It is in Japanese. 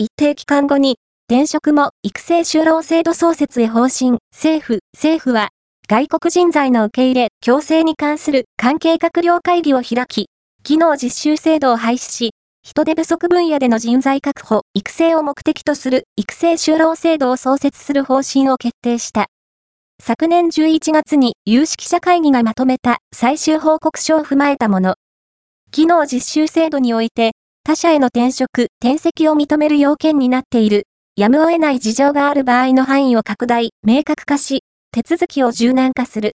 一定期間後に、転職も育成就労制度創設へ方針、政府、政府は、外国人材の受け入れ、強制に関する関係閣僚会議を開き、機能実習制度を廃止し、人手不足分野での人材確保、育成を目的とする育成就労制度を創設する方針を決定した。昨年11月に有識者会議がまとめた最終報告書を踏まえたもの。機能実習制度において、他社への転職、転籍を認める要件になっている、やむを得ない事情がある場合の範囲を拡大、明確化し、手続きを柔軟化する。